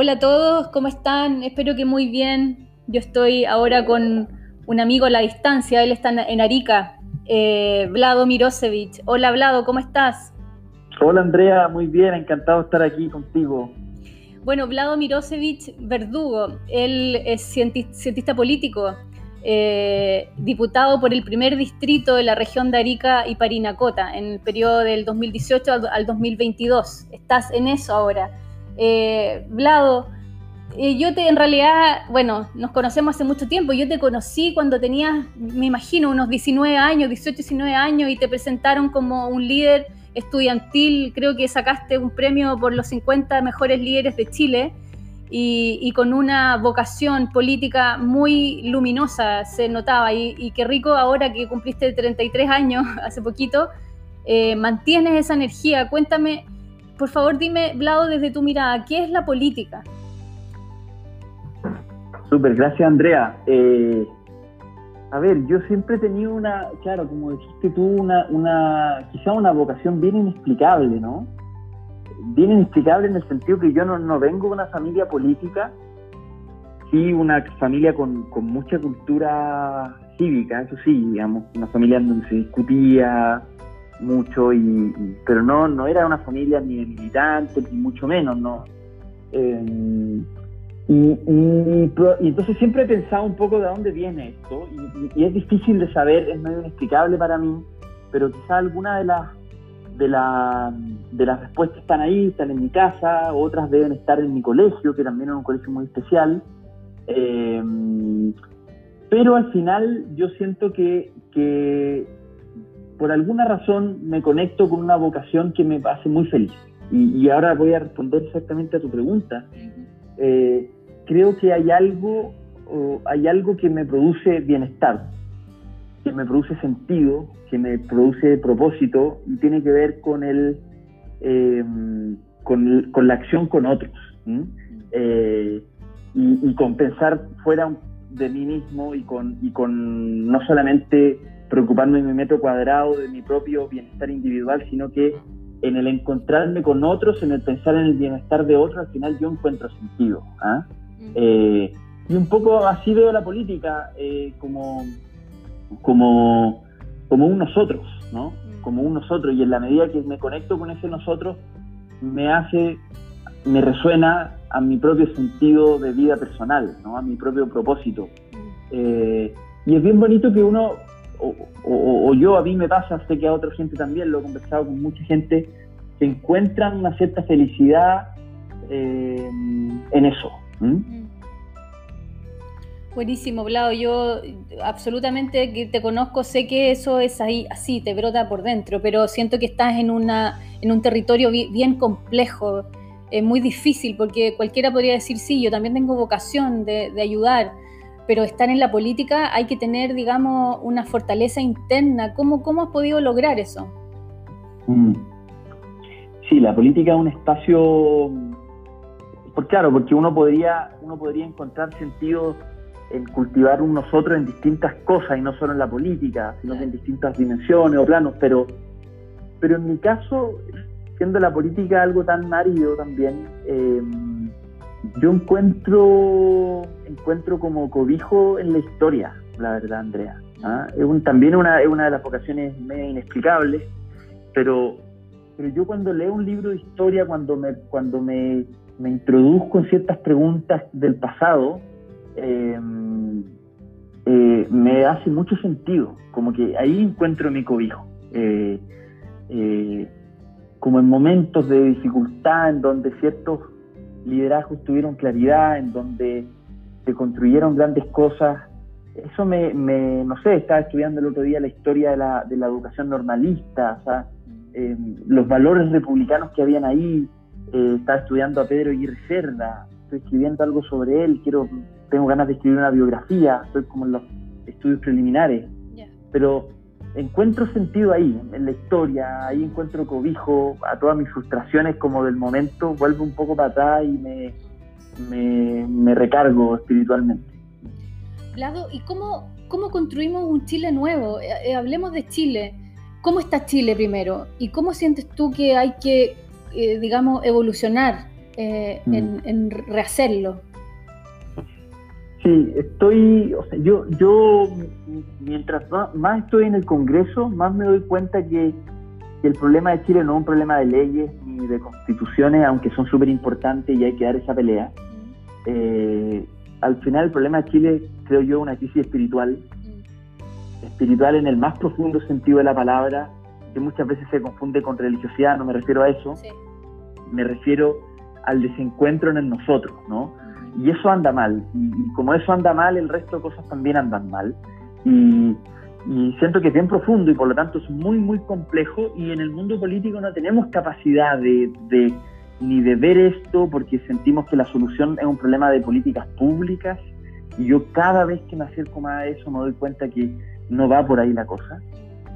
Hola a todos, ¿cómo están? Espero que muy bien. Yo estoy ahora con un amigo a la distancia, él está en Arica, eh, Vlado Mirosevich. Hola Vlado, ¿cómo estás? Hola Andrea, muy bien, encantado de estar aquí contigo. Bueno, Vlado Mirosevich Verdugo, él es cientista, político, eh, diputado por el primer distrito de la región de Arica y Parinacota en el periodo del 2018 al 2022. Estás en eso ahora. Eh, Vlado, yo te, en realidad, bueno, nos conocemos hace mucho tiempo. Yo te conocí cuando tenías, me imagino, unos 19 años, 18, 19 años, y te presentaron como un líder estudiantil. Creo que sacaste un premio por los 50 mejores líderes de Chile y, con una vocación política muy luminosa, se notaba. Y, qué rico ahora que cumpliste 33 años, hace poquito, eh, mantienes esa energía. Cuéntame por favor, dime, Vlado, desde tu mirada, ¿qué es la política? Súper, gracias Andrea. Eh, a ver, yo siempre he tenido una, claro, como dijiste tú, una, una, quizá una vocación bien inexplicable, ¿no? Bien inexplicable en el sentido que yo no, vengo de una familia política, sí una familia con, con, mucha cultura cívica, eso sí, digamos, una familia donde se discutía, mucho, y, pero no, no era una familia ni de militantes, ni mucho menos, ¿no? Eh, y, entonces siempre he pensado un poco de dónde viene esto, y, es difícil de saber, es medio inexplicable para mí, pero quizá alguna de las de, la, de las respuestas están ahí, están en mi casa, otras deben estar en mi colegio, que también es un colegio muy especial. Eh, pero al final yo siento que, que por alguna razón me conecto con una vocación que me hace muy feliz. Y, ahora voy a responder exactamente a tu pregunta. Eh, creo que hay algo, hay algo que me produce bienestar, que me produce sentido, que me produce propósito y tiene que ver con el, con, con, la acción con otros. Eh, y, y, con pensar fuera de mí mismo y con, y con no solamente preocuparme de mi metro cuadrado, de mi propio bienestar individual, sino que en el encontrarme con otros, en el pensar en el bienestar de otros, al final yo encuentro sentido. ¿ah? Eh, y un poco así veo la política, eh, como, como, como un nosotros, ¿no? Como un nosotros, y en la medida que me conecto con ese nosotros, me hace, me resuena a mi propio sentido de vida personal, ¿no? A mi propio propósito. Eh, y es bien bonito que uno o, yo, a mí me pasa, sé que a otra gente también, lo he conversado con mucha gente, que encuentran una cierta felicidad eh, en eso. Mm. Buenísimo, Vlado. Yo absolutamente que te conozco, sé que eso es ahí, así, te brota por dentro, pero siento que estás en, una, en un territorio bien, complejo, es muy difícil, porque cualquiera podría decir, sí, yo también tengo vocación de, de ayudar, pero estar en la política hay que tener, digamos, una fortaleza interna. ¿Cómo, cómo has podido lograr eso? Mm. Sí, la política es un espacio, por claro, porque uno podría, uno podría encontrar sentido en cultivar un nosotros en distintas cosas y no solo en la política, sino en distintas dimensiones o planos, pero, pero en mi caso, siendo la política algo tan árido también, eh, yo encuentro, encuentro como cobijo en la historia, la verdad, Andrea. ¿ah? También una, es una de las vocaciones medio inexplicables, pero, pero yo cuando leo un libro de historia, cuando me, cuando me, me introduzco en ciertas preguntas del pasado, em, eh, me hace mucho sentido, como que ahí encuentro mi cobijo. Eh, eh, como en momentos de dificultad en donde ciertos liderazgos tuvieron claridad, en donde se construyeron grandes cosas. Eso me, no sé, estaba estudiando el otro día la historia de la, de la educación normalista, o sea, em, los valores republicanos que habían ahí. Eh, estaba estudiando a Pedro Aguirre Cerda, estoy escribiendo algo sobre él, quiero, tengo ganas de escribir una biografía, estoy como en los estudios preliminares. Pero encuentro sentido ahí, en la historia, ahí encuentro cobijo a todas mis frustraciones como del momento, vuelvo un poco para atrás y me, me, recargo espiritualmente. Lado, ¿y cómo, cómo construimos un Chile nuevo? Eh, eh, hablemos de Chile. ¿Cómo está Chile primero? ¿Y cómo sientes tú que hay que, eh, digamos, evolucionar eh, mm. en, rehacerlo. Sí, estoy, o sea, yo, yo mientras más estoy en el Congreso, más me doy cuenta que, el problema de Chile no es un problema de leyes ni de constituciones, aunque son súper importantes y hay que dar esa pelea. Eh, al final el problema de Chile, creo yo, es una crisis espiritual, espiritual en el más profundo sentido de la palabra, que muchas veces se confunde con religiosidad, no me refiero a eso, me refiero al desencuentro en nosotros, ¿no? Y eso anda mal, y, como eso anda mal, el resto de cosas también andan mal. Y, siento que es bien profundo y por lo tanto es muy, muy complejo y en el mundo político no tenemos capacidad de, de ni de ver esto porque sentimos que la solución es un problema de políticas públicas y yo cada vez que me acerco más a eso me doy cuenta que no va por ahí la cosa.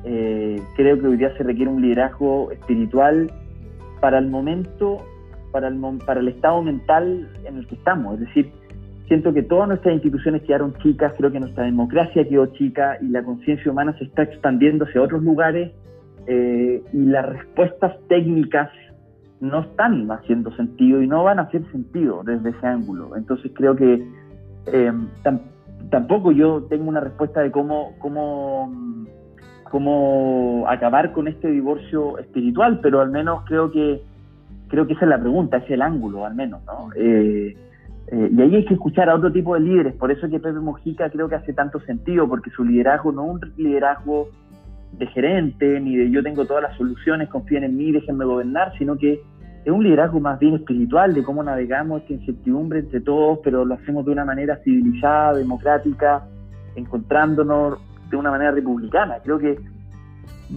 Eh, creo que hoy día se requiere un liderazgo espiritual para el momento, para el, para el estado mental en el que estamos. Es decir, siento que todas nuestras instituciones quedaron chicas, creo que nuestra democracia quedó chica y la conciencia humana se está expandiendo hacia otros lugares eh, y las respuestas técnicas no están haciendo sentido y no van a hacer sentido desde ese ángulo. Entonces creo que eh, tampoco yo tengo una respuesta de cómo, cómo, cómo acabar con este divorcio espiritual, pero al menos creo que creo que esa es la pregunta, es el ángulo al menos, ¿no? Eh, eh, y ahí hay que escuchar a otro tipo de líderes, por eso que Pepe Mojica creo que hace tanto sentido, porque su liderazgo no es un liderazgo de gerente, ni de yo tengo todas las soluciones, confíen en mí, déjenme gobernar, sino que es un liderazgo más bien espiritual de cómo navegamos esta incertidumbre entre todos, pero lo hacemos de una manera civilizada, democrática, encontrándonos de una manera republicana. Creo que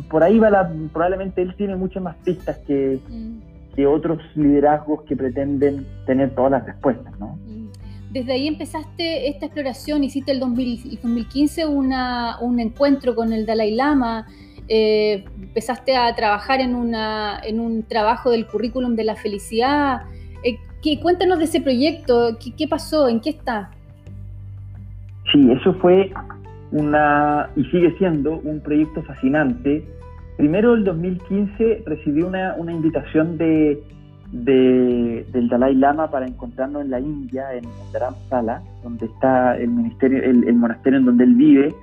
por ahí va la, probablemente él tiene muchas más pistas que, mm. Que otros liderazgos que pretenden tener todas las respuestas, ¿no? Mm. Desde ahí empezaste esta exploración, hiciste el 2015 una, un encuentro con el Dalai Lama, eh, empezaste a trabajar en, una, en un trabajo del currículum de la felicidad. Eh, ¿qué, cuéntanos de ese proyecto, ¿Qué, pasó? ¿En qué está? Sí, eso fue una, y sigue siendo un proyecto fascinante. Primero, el 2015 recibí una, una invitación de, del Dalai Lama para encontrarnos en la India, en Dharamsala, donde está el, ministerio, el monasterio en donde él vive,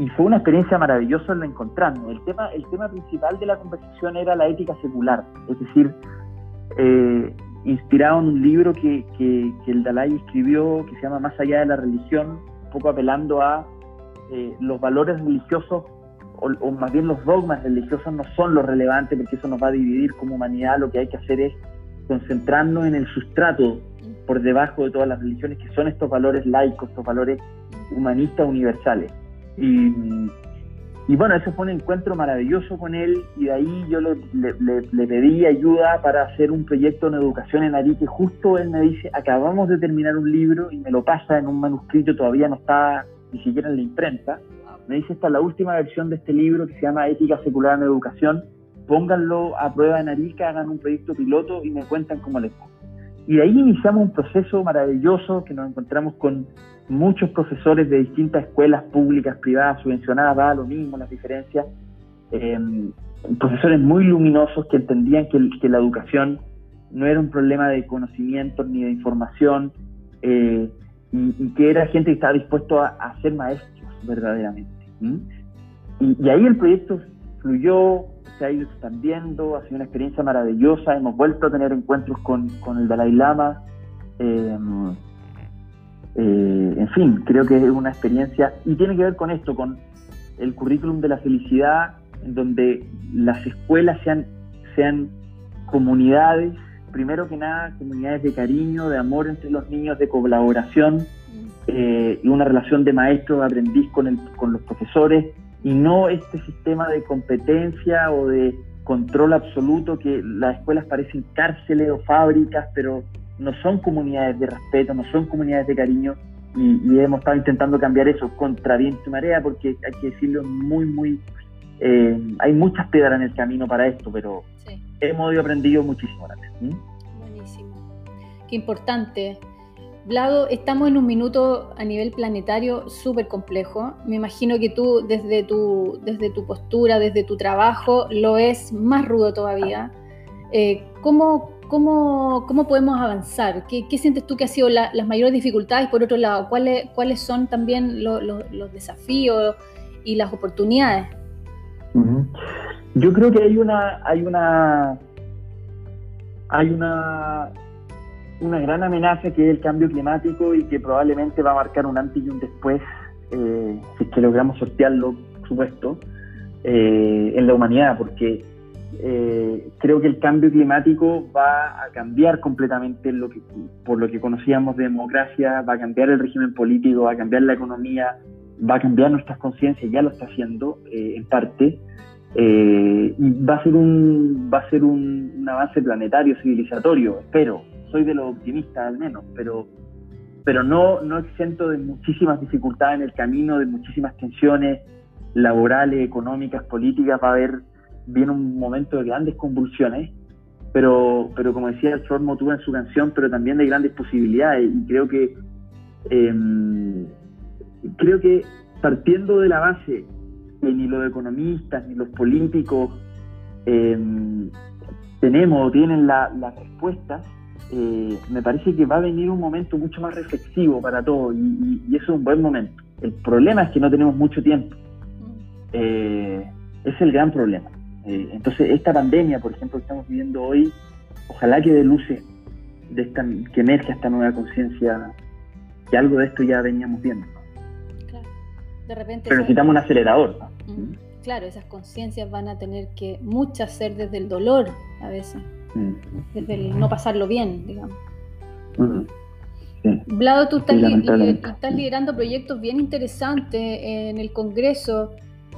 y fue una experiencia maravillosa el encontrarnos. El tema, el tema principal de la conversación era la ética secular, es decir, eh, inspirado en un libro que, que, el Dalai escribió que se llama Más allá de la religión, un poco apelando a eh, los valores religiosos o, más bien los dogmas religiosos no son lo relevante porque eso nos va a dividir como humanidad, lo que hay que hacer es concentrarnos en el sustrato por debajo de todas las religiones que son estos valores laicos, estos valores humanistas universales. Y, bueno, ese fue un encuentro maravilloso con él y de ahí yo le, pedí ayuda para hacer un proyecto en educación en Arique. Justo él me dice, acabamos de terminar un libro y me lo pasa en un manuscrito, todavía no está ni siquiera en la imprenta. Me dice, esta es la última versión de este libro que se llama Ética Secular en Educación. Pónganlo a prueba en Arica, hagan un proyecto piloto y me cuentan cómo les va. Y de ahí iniciamos un proceso maravilloso que nos encontramos con muchos profesores de distintas escuelas públicas, privadas, subvencionadas, da lo mismo las diferencias, em, profesores muy luminosos que entendían que, la educación no era un problema de conocimiento ni de información, eh, y, que era gente que estaba dispuesto a, ser maestros verdaderamente. Y, ahí el proyecto fluyó, se ha ido expandiendo, ha sido una experiencia maravillosa, hemos vuelto a tener encuentros con, con el Dalai Lama. Eh, eh, en fin, creo que es una experiencia y tiene que ver con esto, con el currículum de la felicidad, en donde las escuelas sean, sean comunidades, primero que nada, comunidades de cariño, de amor entre los niños, de colaboración. Eh, y una relación de maestro-aprendiz con, con los profesores y no este sistema de competencia o de control absoluto que las escuelas parecen cárceles o fábricas, pero no son comunidades de respeto, no son comunidades de cariño y, hemos estado intentando cambiar eso contra viento y marea porque hay que decirlo muy, muy... Eh, hay muchas piedras en el camino para esto, pero hemos aprendido muchísimo también. Buenísimo. Qué importante. Vlado, estamos en un minuto a nivel planetario súper complejo. Me imagino que tú desde tu, desde tu postura, desde tu trabajo, lo es más rudo todavía. Eh, ¿cómo, cómo, cómo podemos avanzar? ¿Qué, ¿Qué, sientes tú que han sido las mayores dificultades? Por otro lado, ¿cuáles, cuáles son también los desafíos y las oportunidades? Yo creo que hay una, hay una, hay una, una gran amenaza que es el cambio climático y que probablemente va a marcar un antes y un después, eh, si es que logramos sortearlo, por supuesto, eh, en la humanidad, porque eh, creo que el cambio climático va a cambiar completamente lo que, por lo que conocíamos de democracia, va a cambiar el régimen político, va a cambiar la economía, va a cambiar nuestras conciencias, ya lo está haciendo eh, en parte, eh, y va a ser un va a ser un, avance planetario, civilizatorio, espero, soy de los optimistas al menos, pero pero no, no exento de muchísimas dificultades en el camino, de muchísimas tensiones laborales, económicas, políticas, va a haber viene un momento de grandes convulsiones, pero, pero como decía el Ford Motuba en su canción, pero también de grandes posibilidades. Y creo que, em, creo que partiendo de la base que ni los economistas ni los políticos em, tenemos o tienen las respuestas, eh, me parece que va a venir un momento mucho más reflexivo para todos y, eso es un buen momento. El problema es que no tenemos mucho tiempo. Eh, es el gran problema. Eh, entonces, esta pandemia, por ejemplo, que estamos viviendo hoy, ojalá que luces, de esta, que emerja esta nueva conciencia, que algo de esto ya veníamos viendo. Claro. De repente Pero necesitamos un acelerador. Claro, esas conciencias van a tener que muchas ser desde el dolor a veces, desde el no pasarlo bien, digamos. Vlado, tú estás, estás liderando proyectos bien interesantes en el Congreso.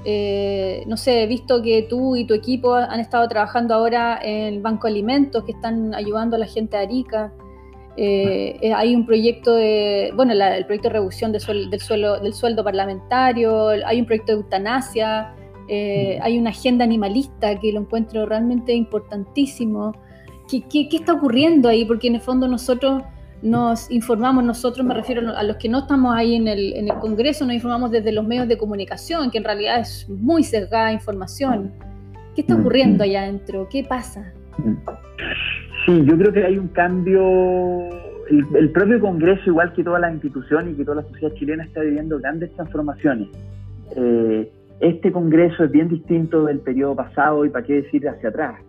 Eh, no sé, he visto que tú y tu equipo han estado trabajando ahora en el Banco de Alimentos, que están ayudando a la gente de Arica. Eh, eh, hay un proyecto de, bueno, el proyecto de reducción del, suelo, del sueldo parlamentario, hay un proyecto de eutanasia, hay una agenda animalista que lo encuentro realmente importantísimo. ¿Qué, qué está ocurriendo ahí? Porque en el fondo nosotros nos informamos nosotros, me refiero a los que no estamos ahí en el, en el Congreso, nos informamos desde los medios de comunicación, que en realidad es muy sesgada información. ¿Qué está ocurriendo allá adentro? ¿Qué pasa? Sí, yo creo que hay un cambio. El, propio Congreso, igual que todas las instituciones y que toda la sociedad chilena, está viviendo grandes transformaciones. Eh, este Congreso es bien distinto del periodo pasado y para qué decir hacia atrás.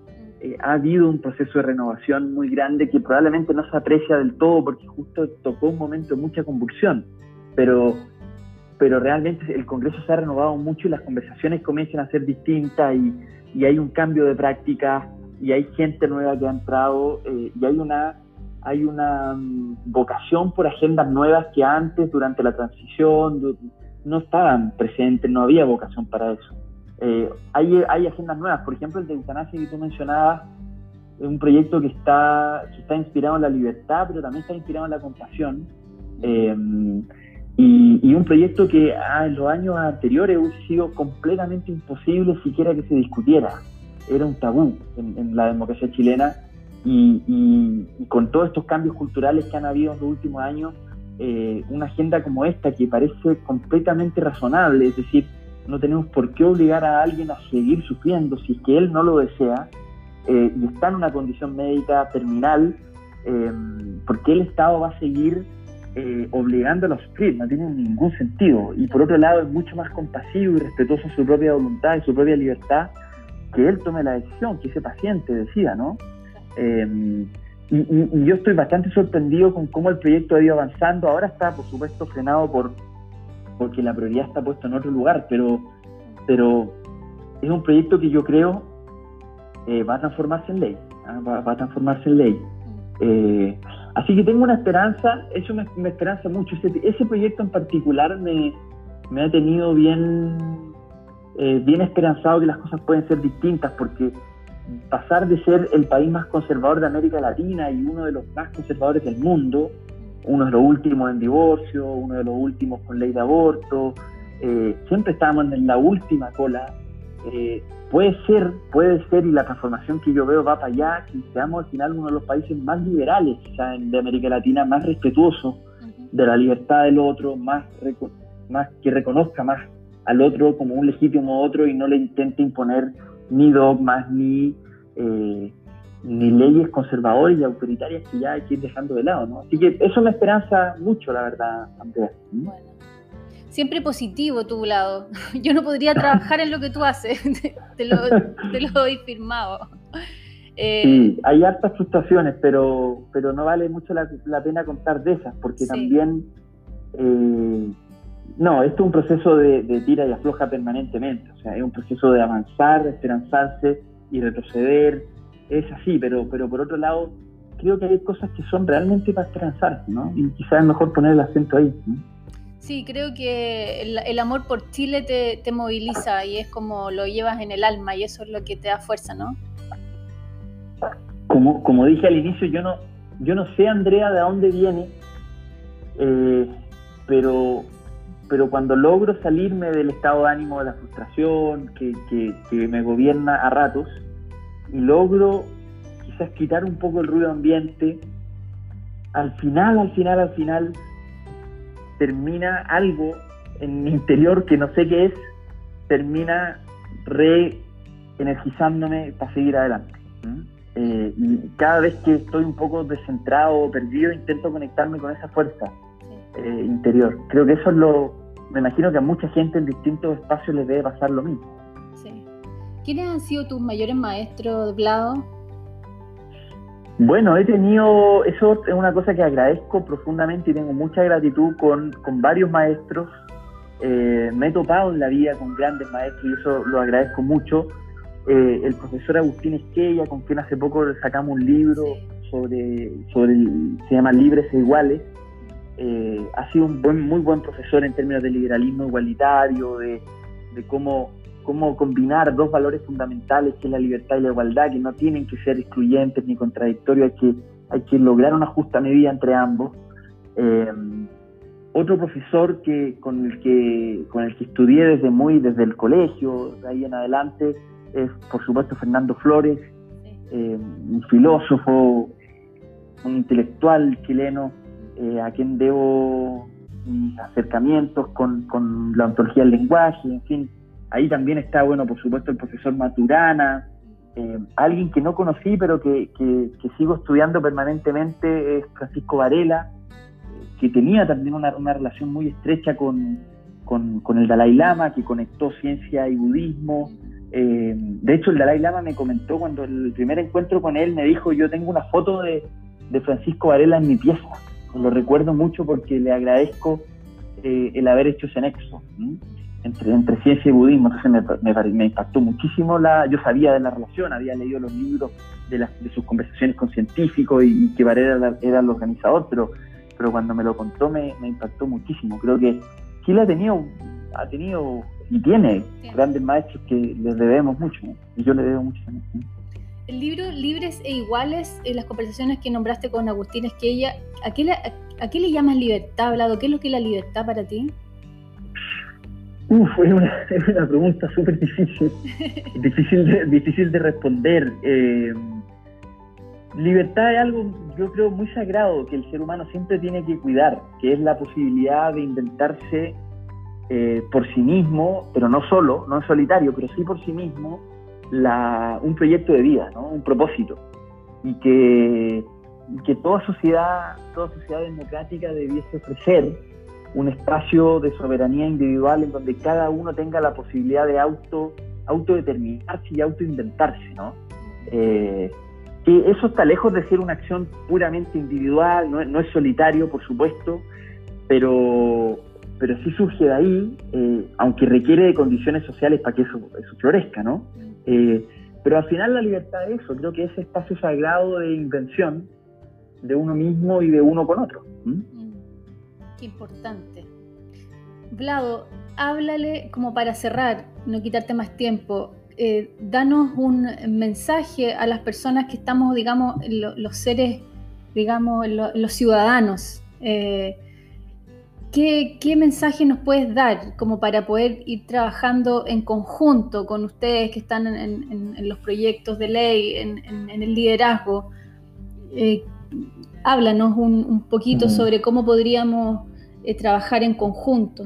Eh, ha habido un proceso de renovación muy grande que probablemente no se aprecia del todo porque justo tocó un momento de mucha convulsión, pero, pero realmente el Congreso se ha renovado mucho y las conversaciones comienzan a ser distintas y, y hay un cambio de práctica y hay gente nueva que ha entrado eh, y hay una, hay una mm, vocación por agendas nuevas que antes, durante la transición, no estaban presentes, no había vocación para eso. Eh, hay, hay, agendas nuevas, por ejemplo, el de eutanasia que tú mencionabas, es un proyecto que está, está inspirado en la libertad, pero también está inspirado en la compasión. Eh, y, un proyecto que ah, en los años anteriores hubiese sido completamente imposible siquiera que se discutiera. Era un tabú en, la democracia chilena y, con todos estos cambios culturales que han habido en los últimos años, eh, una agenda como esta que parece completamente razonable, es decir, no tenemos por qué obligar a alguien a seguir sufriendo si es que él no lo desea eh, y está en una condición médica terminal, eh, porque el Estado va a seguir eh, obligándolo a sufrir? No tiene ningún sentido. Y por otro lado, es mucho más compasivo y respetuoso de su propia voluntad y su propia libertad que él tome la decisión, que ese paciente decida, ¿no? Y, yo estoy bastante sorprendido con cómo el proyecto ha ido avanzando. Ahora está, por supuesto, frenado por porque la prioridad está puesta en otro lugar, pero, pero es un proyecto que yo creo eh, va a transformarse en ley, ¿ah? va, a transformarse en ley. Eh, así que tengo una esperanza, eso me, esperanza mucho, ese, proyecto en particular me, me ha tenido bien, eh, bien esperanzado que las cosas pueden ser distintas, porque pasar de ser el país más conservador de América Latina y uno de los más conservadores del mundo, uno de los últimos en divorcio, uno de los últimos con ley de aborto, eh, siempre estábamos en la última cola. Eh, puede ser, puede ser, y la transformación que yo veo va para allá, que seamos al final uno de los países más liberales de América Latina, más respetuoso de la libertad del otro, más, más que reconozca más al otro como un legítimo otro y no le intente imponer ni dogmas ni, eh, ni leyes conservadoras y autoritarias que ya hay que ir dejando de lado, ¿no? Así que eso me esperanza mucho, la verdad, Andrea. Bueno. Siempre positivo tu lado. Yo no podría trabajar en lo que tú haces, te, lo, doy firmado. Eh, sí, hay hartas frustraciones, pero, pero no vale mucho la, pena contar de esas, porque también, eh, no, esto es un proceso de, de, tira y afloja permanentemente, o sea, es un proceso de avanzar, de esperanzarse y retroceder, es así, pero, pero por otro lado, creo que hay cosas que son realmente para esperanzarse, ¿no? Y quizás es mejor poner el acento ahí. Sí, creo que el, amor por Chile te, te, moviliza y es como lo llevas en el alma y eso es lo que te da fuerza, ¿no? Como, como dije al inicio, yo no, yo no sé, Andrea, de dónde viene, eh, pero, pero cuando logro salirme del estado de ánimo de la frustración que, que, que me gobierna a ratos, y logro quizás quitar un poco el ruido ambiente, al final, al final, al final, termina algo en mi interior que no sé qué es, termina re-energizándome para seguir adelante. Eh, y cada vez que estoy un poco descentrado o perdido, intento conectarme con esa fuerza eh, interior. Creo que eso es lo, me imagino que a mucha gente en distintos espacios les debe pasar lo mismo. ¿Quiénes han sido tus mayores maestros, Vlado? Bueno, he tenido, eso es una cosa que agradezco profundamente y tengo mucha gratitud con, varios maestros. Eh, me he topado en la vida con grandes maestros y eso lo agradezco mucho. Eh, el profesor Agustín Esquella, con quien hace poco sacamos un libro sobre, sobre se llama Libres e Iguales, eh, ha sido un buen, muy buen profesor en términos de liberalismo igualitario, de, de cómo cómo combinar dos valores fundamentales que es la libertad y la igualdad, que no tienen que ser excluyentes ni contradictorios, hay que, hay que lograr una justa medida entre ambos. Eh, otro profesor que, con, el que, con el que estudié desde muy desde el colegio, de ahí en adelante, es por supuesto Fernando Flores, eh, un filósofo, un intelectual chileno, eh, a quien debo mis acercamientos con, con la ontología del lenguaje, en fin, Ahí también está, bueno, por supuesto, el profesor Maturana, eh, alguien que no conocí, pero que, sigo estudiando permanentemente es Francisco Varela, que tenía también una, relación muy estrecha con, el Dalai Lama, que conectó ciencia y budismo. Eh, de hecho, el Dalai Lama me comentó cuando el primer encuentro con él me dijo, yo tengo una foto de, Francisco Varela en mi pieza. Lo recuerdo mucho porque le agradezco eh, el haber hecho ese nexo entre, entre ciencia y budismo, entonces me, me, impactó muchísimo la, yo sabía de la relación, había leído los libros de, las, de sus conversaciones con científicos y, que Varela era, el organizador, pero, pero cuando me lo contó me, impactó muchísimo. Creo que Chile ha tenido, ha tenido y tiene grandes maestros que les debemos mucho, y yo le debo mucho. El libro Libres e Iguales, en las conversaciones que nombraste con Agustín Esquella, ¿a qué, le, ¿a qué le llamas libertad, Hablado? ¿Qué es lo que es la libertad para ti? Uf, es una, una pregunta súper difícil, difícil de, difícil de responder. Eh, libertad es algo, yo creo, muy sagrado que el ser humano siempre tiene que cuidar, que es la posibilidad de inventarse eh, por sí mismo, pero no solo, no en solitario, pero sí por sí mismo, un proyecto de vida, ¿no? un propósito. Y que, que toda sociedad, toda sociedad democrática debiese ofrecer un espacio de soberanía individual en donde cada uno tenga la posibilidad de auto autodeterminarse y autoinventarse, ¿no? Eh, que eso está lejos de ser una acción puramente individual, no, es solitario, por supuesto, pero, pero sí surge de ahí, eh, aunque requiere de condiciones sociales para que eso, eso florezca, ¿no? Eh, pero al final la libertad es eso, creo que ese espacio sagrado de invención de uno mismo y de uno con otro importante. Vlado, háblale como para cerrar, no quitarte más tiempo. Eh, danos un mensaje a las personas que estamos, digamos, los seres, digamos, los ciudadanos. Eh, ¿qué, mensaje nos puedes dar como para poder ir trabajando en conjunto con ustedes que están en, los proyectos de ley, en, el liderazgo? Eh, háblanos un, poquito sobre cómo podríamos eh, trabajar en conjunto.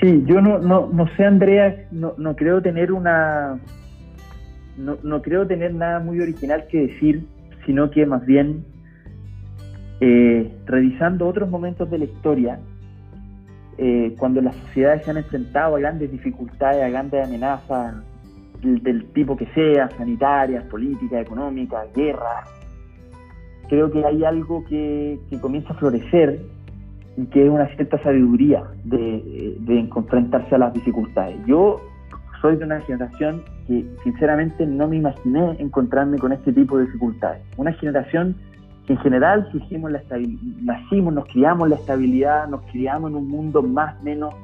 Sí, yo no, no, no sé, Andrea, no, no creo tener una, no, no, creo tener nada muy original que decir, sino que más bien eh, revisando otros momentos de la historia, eh, cuando las sociedades se han enfrentado a grandes dificultades, a grandes amenazas del, tipo que sea, sanitarias, políticas, económicas, guerras, creo que hay algo que, comienza a florecer y que es una cierta sabiduría de, de enfrentarse a las dificultades. Yo soy de una generación que sinceramente no me imaginé encontrarme con este tipo de dificultades. Una generación en general surgimos la nacimos, nos criamos la estabilidad, nos criamos en un mundo más menos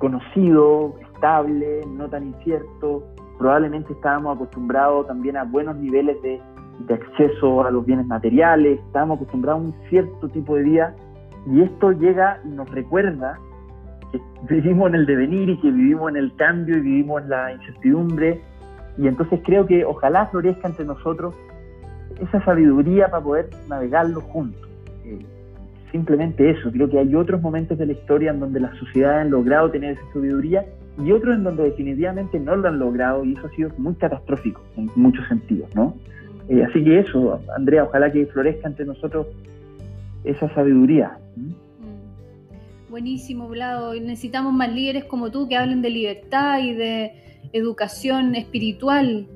conocido, estable, no tan incierto. Probablemente estábamos acostumbrados también a buenos niveles de, de acceso a los bienes materiales, estábamos acostumbrados a un cierto tipo de vida y esto llega y nos recuerda que vivimos en el devenir y que vivimos en el cambio y vivimos en la incertidumbre. Y entonces creo que ojalá florezca entre nosotros esa sabiduría para poder navegarlo juntos. Eh, simplemente eso, creo que hay otros momentos de la historia en donde las sociedades han logrado tener esa sabiduría y otros en donde definitivamente no lo han logrado y eso ha sido muy catastrófico en muchos sentidos, ¿no? Eh, así que eso, Andrea, ojalá que florezca entre nosotros esa sabiduría. Buenísimo, Vlado. Necesitamos más líderes como tú que hablen de libertad y de educación espiritual.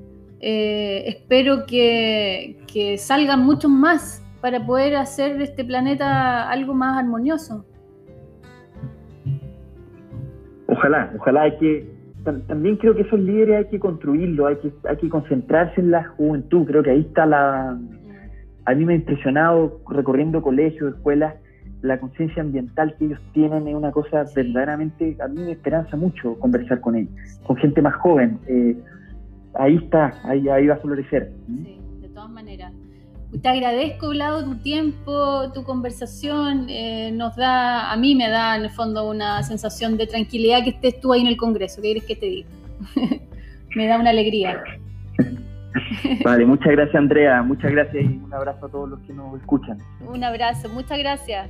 Eh, espero que, salgan muchos más para poder hacer de este planeta algo más armonioso. Ojalá, ojalá hay que, también creo que esos líderes hay que construirlos, hay que, hay que concentrarse en la juventud, creo que ahí está la... A mí me ha impresionado recorriendo colegios, escuelas, la conciencia ambiental que ellos tienen es una cosa verdaderamente, a mí me esperanza mucho conversar con ellos, con gente más joven. Eh, ahí está, ahí, ahí va a florecer. Sí, de todas maneras. Te agradezco, Vlado, tu tiempo, tu conversación. Eh, nos da, a mí me da en el fondo una sensación de tranquilidad que estés tú ahí en el Congreso. ¿Qué quieres que te diga? me da una alegría. Vale, muchas gracias Andrea, muchas gracias y un abrazo a todos los que nos escuchan. Un abrazo, muchas gracias.